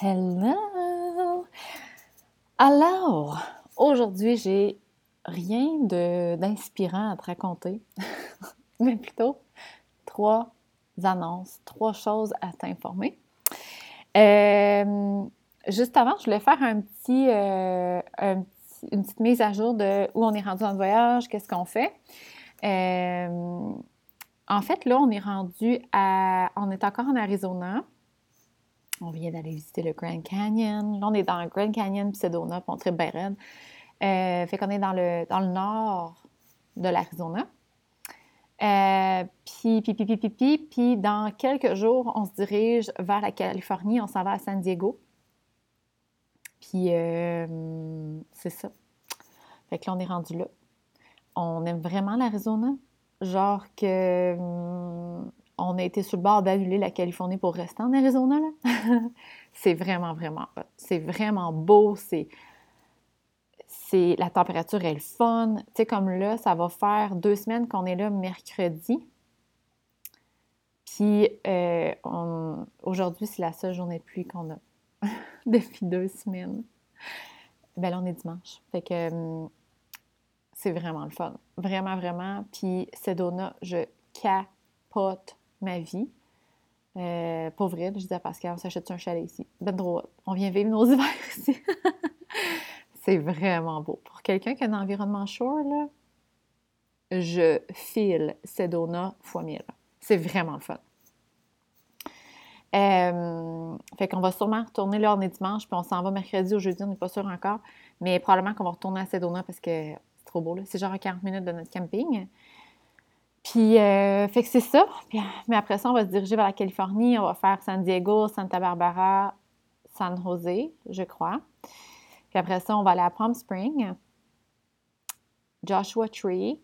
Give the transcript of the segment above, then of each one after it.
Hello! Alors, aujourd'hui, j'ai rien d'inspirant à te raconter, mais plutôt trois annonces, trois choses à t'informer. Euh, juste avant, je voulais faire un petit, euh, une petite mise à jour de où on est rendu dans le voyage, qu'est-ce qu'on fait. Euh, en fait, là, on est rendu à. On est encore en Arizona. On vient d'aller visiter le Grand Canyon. Là, on est dans le Grand Canyon puis Sedona, puis on très bien. Euh, fait qu'on est dans le, dans le nord de l'Arizona. Euh, puis, puis, puis, puis, puis, puis, dans quelques jours, on se dirige vers la Californie. On s'en va à San Diego. Puis, euh, c'est ça. Fait que là, on est rendu là. On aime vraiment l'Arizona. Genre que hum, on a été sur le bord d'annuler la Californie pour rester en Arizona. c'est vraiment, vraiment. C'est vraiment beau. C'est, la température est le fun. Tu sais, comme là, ça va faire deux semaines qu'on est là mercredi. Puis euh, aujourd'hui, c'est la seule journée de pluie qu'on a depuis deux semaines. Ben là, on est dimanche. Fait que hum, c'est vraiment le fun. Vraiment, vraiment. Puis Sedona, je capote ma vie. Euh, pauvre je disais à Pascal, on s'achète un chalet ici? Ben droit. On vient vivre nos hivers ici. c'est vraiment beau. Pour quelqu'un qui a un environnement shore, là, je file Sedona fois mille. C'est vraiment fun. Euh, fait qu'on va sûrement retourner là, on est dimanche, puis on s'en va mercredi ou jeudi, on n'est pas sûr encore. Mais probablement qu'on va retourner à Sedona parce que c'est trop beau. C'est genre à 40 minutes de notre camping. Puis, euh, c'est ça. mais après ça, on va se diriger vers la Californie. On va faire San Diego, Santa Barbara, San Jose, je crois. Puis après ça, on va aller à Palm Spring, Joshua Tree.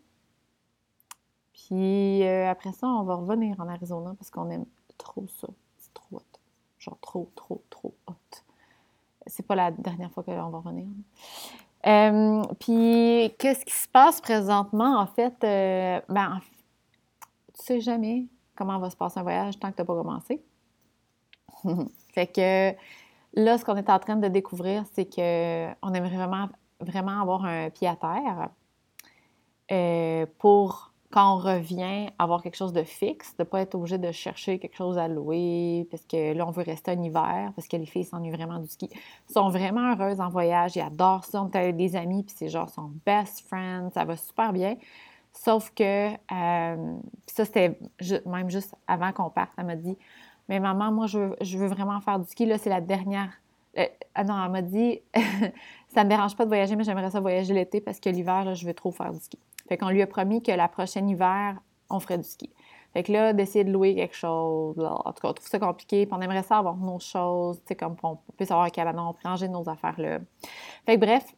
Puis euh, après ça, on va revenir en Arizona parce qu'on aime trop ça. C'est trop hot. Genre trop, trop, trop hot. C'est pas la dernière fois qu'on va revenir. Euh, puis, qu'est-ce qui se passe présentement? En fait, ben, sais jamais comment va se passer un voyage tant que tu n'as pas commencé. fait que là, ce qu'on est en train de découvrir, c'est qu'on aimerait vraiment, vraiment avoir un pied à terre euh, pour quand on revient, avoir quelque chose de fixe, de ne pas être obligé de chercher quelque chose à louer, parce que là, on veut rester un hiver, parce que les filles s'ennuient vraiment du ski. Elles sont vraiment heureuses en voyage, ils adorent ça. On est avec des amis, puis c'est genre son best friend, ça va super bien. Sauf que, euh, ça c'était même juste avant qu'on parte, elle m'a dit Mais maman, moi, je veux, vraiment faire du ski. Là, c'est la dernière. Euh, ah non, elle m'a dit Ça ne me dérange pas de voyager, mais j'aimerais ça voyager l'été parce que l'hiver, je veux trop faire du ski. Fait qu'on lui a promis que la prochaine hiver, on ferait du ski. Fait que là, d'essayer de louer quelque chose, en tout cas, on trouve ça compliqué, puis on aimerait ça avoir nos choses, tu sais, comme on puisse avoir un cabanon, ranger nos affaires là. Fait que bref,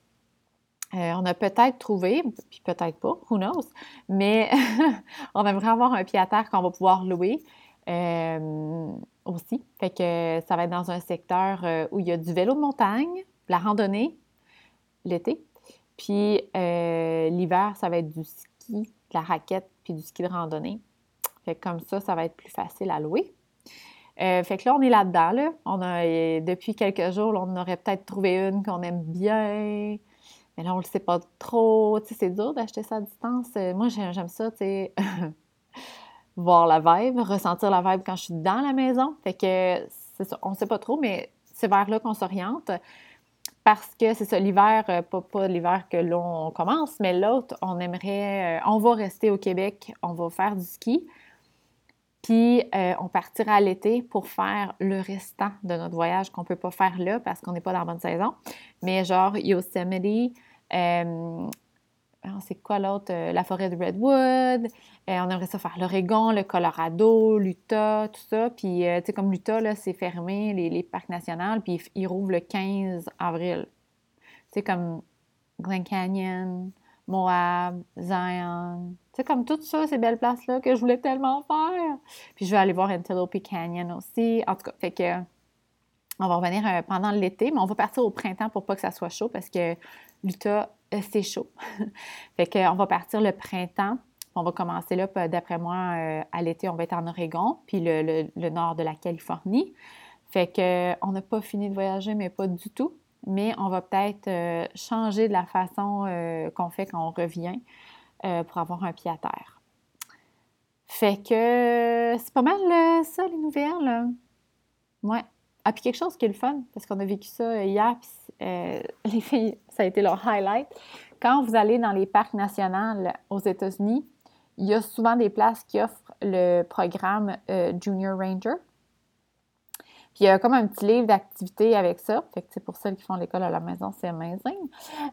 euh, on a peut-être trouvé, puis peut-être pas, who knows, mais on aimerait avoir un pied à terre qu'on va pouvoir louer euh, aussi. Fait que ça va être dans un secteur euh, où il y a du vélo de montagne, la randonnée, l'été. Puis l'hiver, ça va être du ski, de la raquette, puis du ski de randonnée. Fait que comme ça, ça va être plus facile à louer. fait que là, on est là-dedans. Là. On a, depuis quelques jours, on aurait peut-être trouvé une qu'on aime bien. Mais là, on le sait pas trop. Tu sais, c'est dur d'acheter ça à distance. Euh, moi, j'aime ça, tu sais, voir la vibe, ressentir la vibe quand je suis dans la maison. Fait que, c'est ça, on ne sait pas trop, mais c'est vers là qu'on s'oriente. Parce que c'est ça, l'hiver, euh, pas, pas l'hiver que l'on commence, mais l'autre, on aimerait, euh, on va rester au Québec, on va faire du ski. Puis on partira l'été pour faire le restant de notre voyage qu'on ne peut pas faire là parce qu'on n'est pas dans la bonne saison. Mais genre Yosemite, c'est quoi l'autre? Euh, la forêt de Redwood. Euh, on aimerait ça faire l'Oregon, le Colorado, l'Utah, tout ça. Puis, tu sais, comme l'Utah, là, c'est fermé, les, parcs nationaux, puis ils rouvrent le 15 avril. Tu sais, comme Glen Canyon, Moab, Zion. Tu sais, comme tout ça, ces belles places-là que je voulais tellement faire. Puis, je vais aller voir Antelope Canyon aussi. En tout cas, fait que on va revenir euh, pendant l'été, mais on va partir au printemps pour pas que ça soit chaud parce que l'Utah, euh, c'est chaud. fait qu'on va partir le printemps. On va commencer là, d'après moi, euh, à l'été, on va être en Oregon, puis le, nord de la Californie. Fait que on n'a pas fini de voyager, mais pas du tout. Mais on va peut-être euh, changer de la façon euh, qu'on fait quand on revient euh, pour avoir un pied à terre. Fait que c'est pas mal ça, les nouvelles. Ouais. Ah, puis quelque chose qui est le fun, parce qu'on a vécu ça hier, puis les filles, ça a été leur highlight. Quand vous allez dans les parcs nationaux aux États-Unis, il y a souvent des places qui offrent le programme Junior Ranger. Puis il y a comme un petit livre d'activité avec ça. Fait que c'est pour celles qui font l'école à la maison, c'est amazing.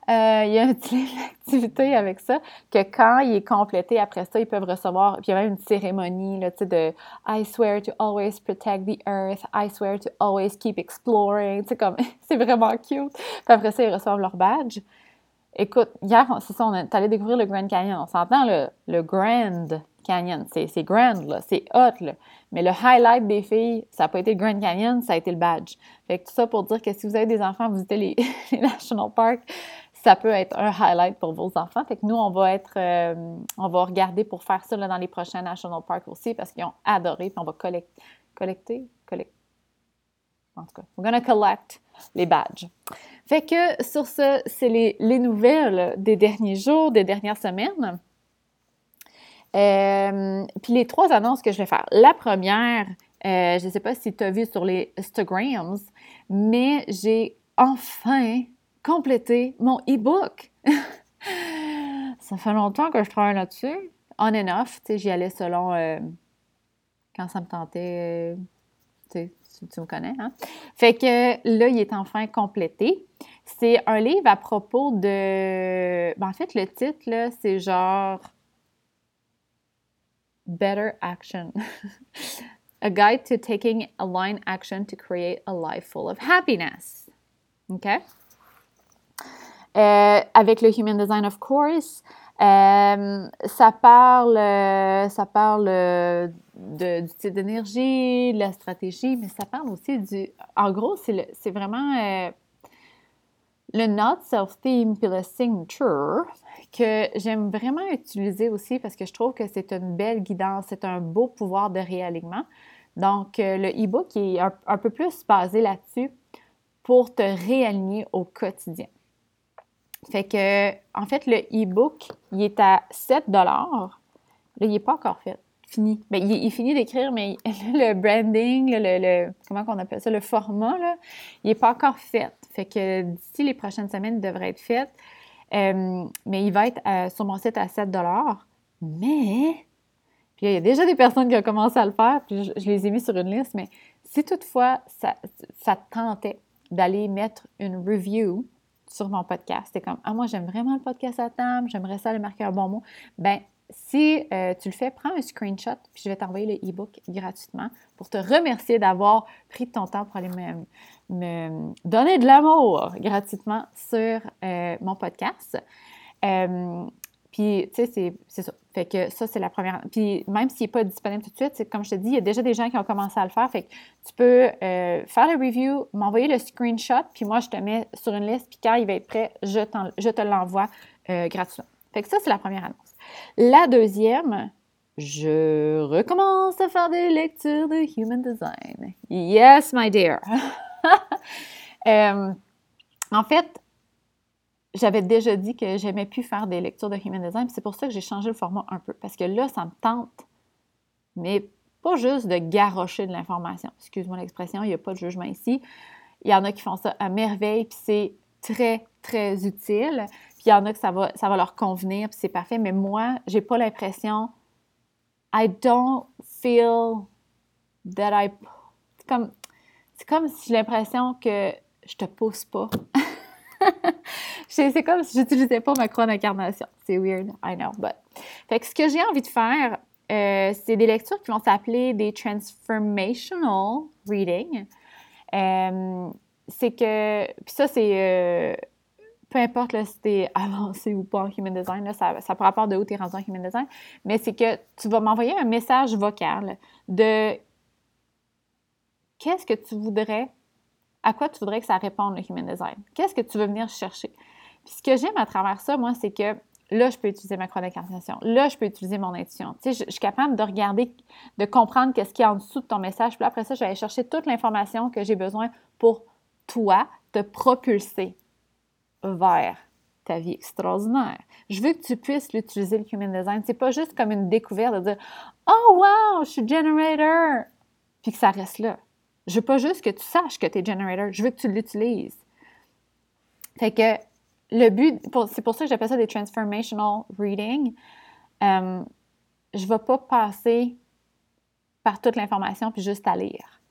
Euh, il y a un petit livre d'activité avec ça que quand il est complété après ça, ils peuvent recevoir. Puis il y a même une cérémonie là, de I swear to always protect the earth. I swear to always keep exploring. Sais, comme c'est vraiment cute. Puis après ça, ils reçoivent leur badge. Écoute, hier, c'est ça, on est allé découvrir le Grand Canyon. On s'entend le, le Grand Canyon. C'est grand, là. C'est hot, là. Mais le highlight des filles, ça n'a pas été le Grand Canyon, ça a été le badge. Fait que tout ça pour dire que si vous avez des enfants, visitez les, les National Parks, ça peut être un highlight pour vos enfants. Fait que nous, on va être, euh, on va regarder pour faire ça dans les prochains National Parks aussi parce qu'ils ont adoré. On va collecter, collecter, collecter. En tout cas, we're gonna collect les badges. Fait que sur ce, c'est les nouvelles des derniers jours, des dernières semaines. Euh, puis les trois annonces que je vais faire. La première, euh, je ne sais pas si tu as vu sur les Instagrams, mais j'ai enfin complété mon e-book. ça fait longtemps que je travaille là-dessus. On and off, j'y allais selon euh, quand ça me tentait, tu tu me connais, hein? Fait que là, il est enfin complété. C'est un livre à propos de... Ben, en fait, le titre, c'est genre better action. a guide to taking aligned action to create a life full of happiness. OK? Euh, avec le Human Design, of course, euh, ça parle, euh, ça parle du type d'énergie, de la stratégie, mais ça parle aussi du. En gros, c'est vraiment le Not Self-Theme puis le Signature que j'aime vraiment utiliser aussi parce que je trouve que c'est une belle guidance, c'est un beau pouvoir de réalignement. Donc, euh, le e-book est un, peu plus basé là-dessus pour te réaligner au quotidien. Fait que, en fait, le e-book, il est à 7 Là, il n'est pas encore fait. Fini. Bien, il, est fini d'écrire, mais le branding, le, comment on appelle ça, le format, là, il n'est pas encore fait. Fait que d'ici les prochaines semaines, il devrait être fait. Euh, mais il va être euh, sur mon site à 7 Mais, puis il y a déjà des personnes qui ont commencé à le faire, puis je, les ai mis sur une liste, mais si toutefois ça, ça te tentait d'aller mettre une review sur mon podcast, c'est comme, ah, moi j'aime vraiment le podcast à table, j'aimerais ça aller marquer un bon mot, ben si euh, tu le fais, prends un screenshot, puis je vais t'envoyer le e-book gratuitement pour te remercier d'avoir pris ton temps pour aller me, me donner de l'amour gratuitement sur euh, mon podcast. Euh, puis, tu sais, c'est ça. Fait que ça, c'est la première. Puis, même s'il n'est pas disponible tout de suite, comme je te dis, il y a déjà des gens qui ont commencé à le faire. Fait que tu peux euh, faire le review, m'envoyer le screenshot, puis moi, je te mets sur une liste, puis quand il va être prêt, je, je te l'envoie gratuitement. Fait que ça, c'est la première annonce. La deuxième, je recommence à faire des lectures de Human Design. Yes, my dear. Euh, en fait, j'avais déjà dit que j'aimais plus faire des lectures de Human Design, c'est pour ça que j'ai changé le format un peu, parce que là, ça me tente, mais pas juste de garrocher de l'information. Excuse-moi l'expression, il n'y a pas de jugement ici. Il y en a qui font ça à merveille, puis c'est très, très utile. Puis il y en a que ça va, ça va leur convenir, puis c'est parfait. Mais moi, j'ai pas l'impression. I don't feel that I. comme c'est comme si j'ai l'impression que je te pousse pas. c'est comme si j'utilisais pas ma croix d'incarnation. C'est weird, I know, but. Fait que ce que j'ai envie de faire, euh, c'est des lectures qui vont s'appeler des transformational reading. Euh, c'est que, puis ça, c'est, euh, peu importe là, si t'es avancé ou pas en Human Design, là, ça, ça peut rapport de où tu es rendu en Human Design, mais c'est que tu vas m'envoyer un message vocal de qu'est-ce que tu voudrais, à quoi tu voudrais que ça réponde le Human Design? Qu'est-ce que tu veux venir chercher? Puis ce que j'aime à travers ça, moi, c'est que là, je peux utiliser ma croix d'incarnation. Là, je peux utiliser mon intuition. Tu sais, je, suis capable de regarder, de comprendre qu'est-ce qu'il y a en dessous de ton message. Puis après ça, je vais aller chercher toute l'information que j'ai besoin pour toi te propulser vers ta vie extraordinaire. Je veux que tu puisses l'utiliser, le Human Design. C'est pas juste comme une découverte de dire Oh, wow, je suis generator, puis que ça reste là. Je veux pas juste que tu saches que tu es generator, je veux que tu l'utilises. Fait que le but, c'est pour ça que j'appelle ça des transformational reading. Euh, je ne vais pas passer par toute l'information puis juste à lire.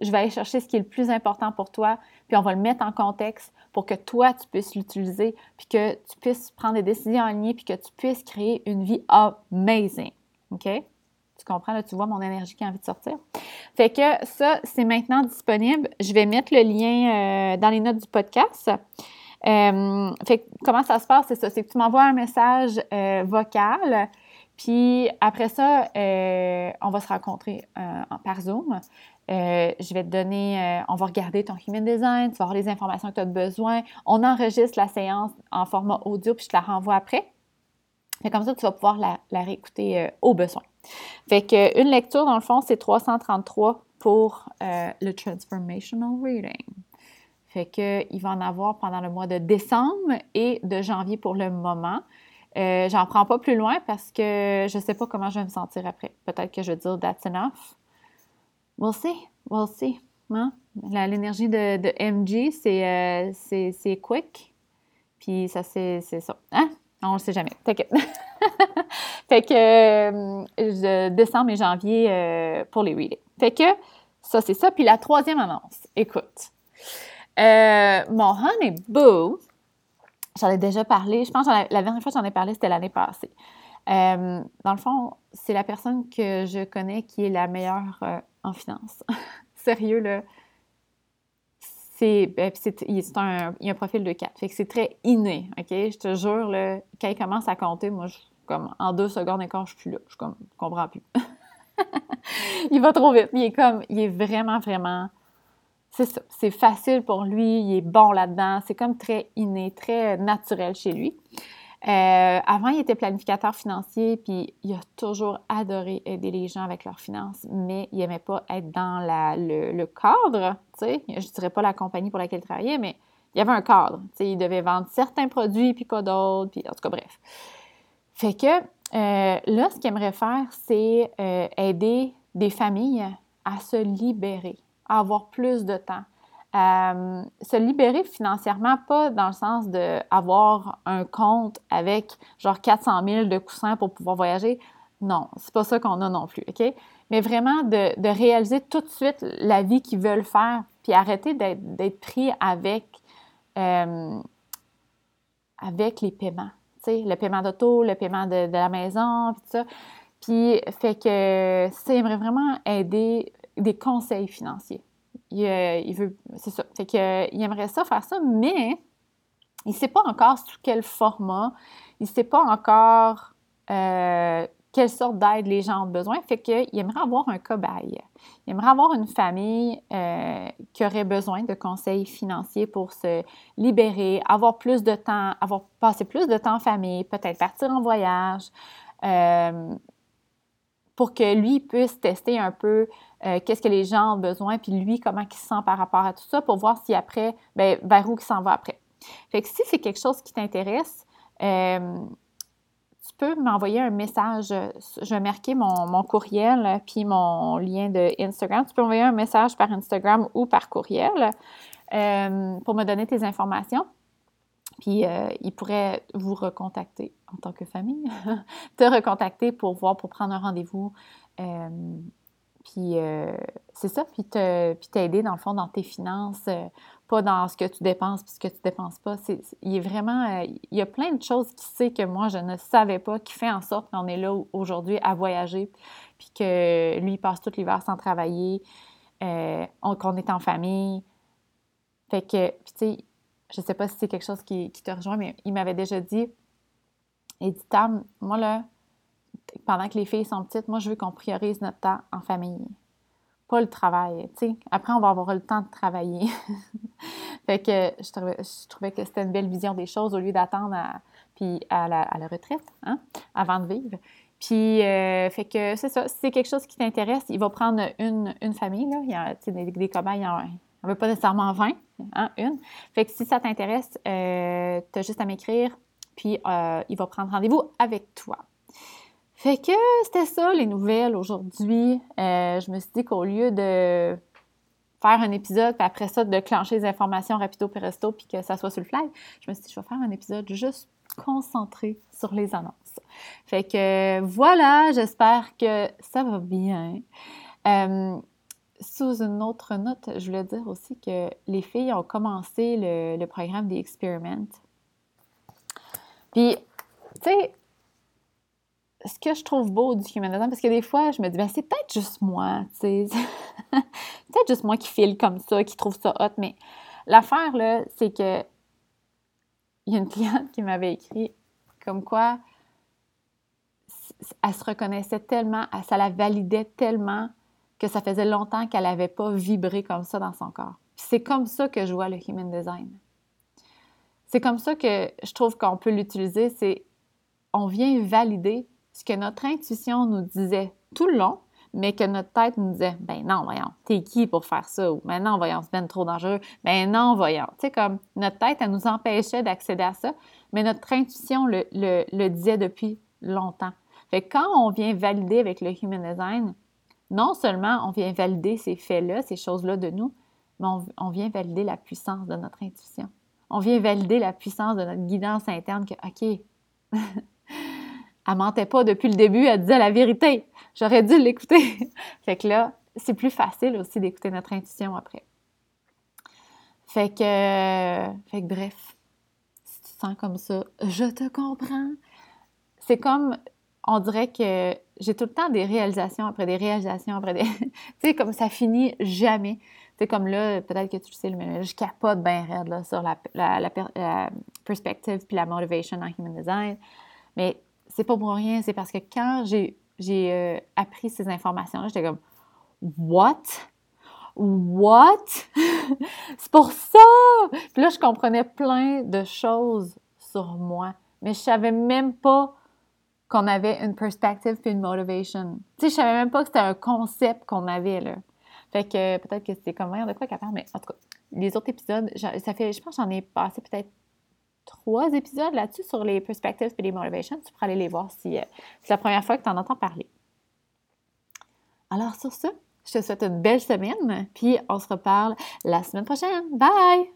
Je vais aller chercher ce qui est le plus important pour toi, puis on va le mettre en contexte pour que toi, tu puisses l'utiliser, puis que tu puisses prendre des décisions en ligne, puis que tu puisses créer une vie amazing. OK? Tu comprends, là, tu vois mon énergie qui a envie de sortir. Fait que ça, c'est maintenant disponible. Je vais mettre le lien euh, dans les notes du podcast. Euh, fait comment ça se passe, c'est ça, c'est que tu m'envoies un message euh, vocal, puis après ça, on va se rencontrer par Zoom. je vais te donner, on va regarder ton human design, tu vas avoir les informations que tu as besoin. On enregistre la séance en format audio, puis je te la renvoie après. Fait comme ça, tu vas pouvoir la réécouter au besoin. Fait qu'une lecture, dans le fond, c'est 333 pour euh, le Transformational Reading. Fait qu'il va en avoir pendant le mois de décembre et de janvier pour le moment. Euh, J'en prends pas plus loin parce que je sais pas comment je vais me sentir après. Peut-être que je vais dire that's enough. We'll see. We'll see. Hein? L'énergie de, MG, euh, c'est quick. Puis ça, c'est ça. Hein? On ne sait jamais. fait que euh, décembre et janvier euh, pour les readings. Fait que ça, c'est ça. Puis la troisième annonce, écoute. Euh, mon Honey Boo, j'en ai déjà parlé. Je pense que la dernière fois que j'en ai parlé, c'était l'année passée. dans le fond, c'est la personne que je connais qui est la meilleure en finance. Sérieux, là ben, c'est, un, il a un profil de 4. Fait que c'est très inné, OK? Je te jure, là, quand il commence à compter, moi, je, comme en deux secondes et je suis plus là. Je comme, comprends plus. il va trop vite. Il est comme, il est vraiment, vraiment... C'est ça. C'est facile pour lui. Il est bon là-dedans. C'est comme très inné, très naturel chez lui. Euh, avant, il était planificateur financier, puis il a toujours adoré aider les gens avec leurs finances, mais il n'aimait pas être dans le, cadre, tu sais. Je ne dirais pas la compagnie pour laquelle il travaillait, mais il y avait un cadre. Tu sais, il devait vendre certains produits, puis quoi d'autre, puis en tout cas, bref. Fait que euh, là, ce qu'il aimerait faire, c'est euh, aider des familles à se libérer, à avoir plus de temps, euh, se libérer financièrement, pas dans le sens d'avoir un compte avec genre 400 000 de coussins pour pouvoir voyager. Non, c'est pas ça qu'on a non plus, OK? Mais vraiment de, réaliser tout de suite la vie qu'ils veulent faire, puis arrêter d'être pris avec, euh, avec les paiements. Tu sais, le paiement d'auto, le paiement de, de, la maison, puis tout ça. Puis, fait que ça aimerait vraiment aider des conseils financiers il, veut, c'est ça. Fait que, il aimerait ça faire ça, mais il ne sait pas encore sous quel format, il ne sait pas encore euh, quelle sorte d'aide les gens ont besoin. Fait qu'il aimerait avoir un cobaye. Il aimerait avoir une famille euh, qui aurait besoin de conseils financiers pour se libérer, avoir plus de temps, avoir passé plus de temps en famille, peut-être partir en voyage, euh, pour que lui puisse tester un peu euh, qu'est-ce que les gens ont besoin, puis lui, comment il se sent par rapport à tout ça, pour voir si après, ben, vers où il s'en va après. Fait que si c'est quelque chose qui t'intéresse, euh, tu peux m'envoyer un message. Je vais marquer mon, courriel puis mon lien de Instagram. Tu peux m'envoyer un message par Instagram ou par courriel euh, pour me donner tes informations. Puis il pourrait vous recontacter en tant que famille, te recontacter pour voir, pour prendre un rendez-vous puis euh, c'est ça, puis t'aider dans le fond dans tes finances, euh, pas dans ce que tu dépenses puis ce que tu dépenses pas. il est vraiment, euh, il y a plein de choses qui sait que moi je ne savais pas, qui fait en sorte qu'on est là aujourd'hui à voyager, puis que lui il passe tout l'hiver sans travailler, qu'on est en famille. Fait que, puis tu sais, je sais pas si c'est quelque chose qui, qui te rejoint, mais il m'avait déjà dit, il dit Tam, moi là, pendant que les filles sont petites, moi, je veux qu'on priorise notre temps en famille. Pas le travail. Après, on va avoir le temps de travailler. Fait que je trouvais, que c'était une belle vision des choses au lieu d'attendre à, puis à, la, retraite, hein, avant de vivre. Puis, euh, fait que c'est ça. Si c'est quelque chose qui t'intéresse, il va prendre une, famille. Là. Il y a des, des cobayes, on ne veut pas nécessairement 20, hein, une. Fait que si ça t'intéresse, euh, tu as juste à m'écrire, puis euh, il va prendre rendez-vous avec toi. Fait que c'était ça, les nouvelles aujourd'hui. Euh, je me suis dit qu'au lieu de faire un épisode, puis après ça, de clencher les informations rapido presto, puis que ça soit sur le fly, je me suis dit, je vais faire un épisode juste concentré sur les annonces. Fait que voilà, j'espère que ça va bien. Sous une autre note, je voulais dire aussi que les filles ont commencé le, programme des Experiment. Puis, tu sais, ce que je trouve beau du human design, parce que des fois, je me dis, ben, c'est peut-être juste moi, tu sais. peut-être juste moi qui file comme ça, qui trouve ça hot, mais l'affaire, là, c'est que il y a une cliente qui m'avait écrit comme quoi elle se reconnaissait tellement, ça la validait tellement que ça faisait longtemps qu'elle n'avait pas vibré comme ça dans son corps. C'est comme ça que je vois le human design. C'est comme ça que je trouve qu'on peut l'utiliser, c'est on vient valider que notre intuition nous disait tout le long, mais que notre tête nous disait ben non, voyons, t'es qui pour faire ça ou ben non, voyons, c'est bien trop dangereux. Ben non, voyons. Tu sais, comme notre tête, elle nous empêchait d'accéder à ça, mais notre intuition le, le, disait depuis longtemps. Fait que quand on vient valider avec le human design, non seulement on vient valider ces faits-là, ces choses-là de nous, mais on, vient valider la puissance de notre intuition. On vient valider la puissance de notre guidance interne que, OK, elle mentait pas depuis le début, elle disait la vérité. J'aurais dû l'écouter. fait que là, c'est plus facile aussi d'écouter notre intuition après. Fait que, fait que bref, si tu te sens comme ça, je te comprends. C'est comme on dirait que j'ai tout le temps des réalisations après des réalisations après des. tu sais, comme ça finit jamais. Tu comme là, peut-être que tu le sais, mais je capote bien raide là, sur la, la, perspective puis la motivation en human design. Mais c'est pas pour rien, c'est parce que quand j'ai, euh, appris ces informations-là, j'étais comme What? What? c'est pour ça! Puis là, je comprenais plein de choses sur moi, mais je savais même pas qu'on avait une perspective puis une motivation. Tu sais, je savais même pas que c'était un concept qu'on avait, là. Fait que peut-être que c'était comme, de quoi capable, mais en tout cas, les autres épisodes, ça fait, je pense que j'en ai passé peut-être trois épisodes là-dessus sur les perspectives et les motivations. Tu pourras aller les voir si euh, c'est la première fois que tu en entends parler. Alors sur ce, je te souhaite une belle semaine, puis on se reparle la semaine prochaine. Bye!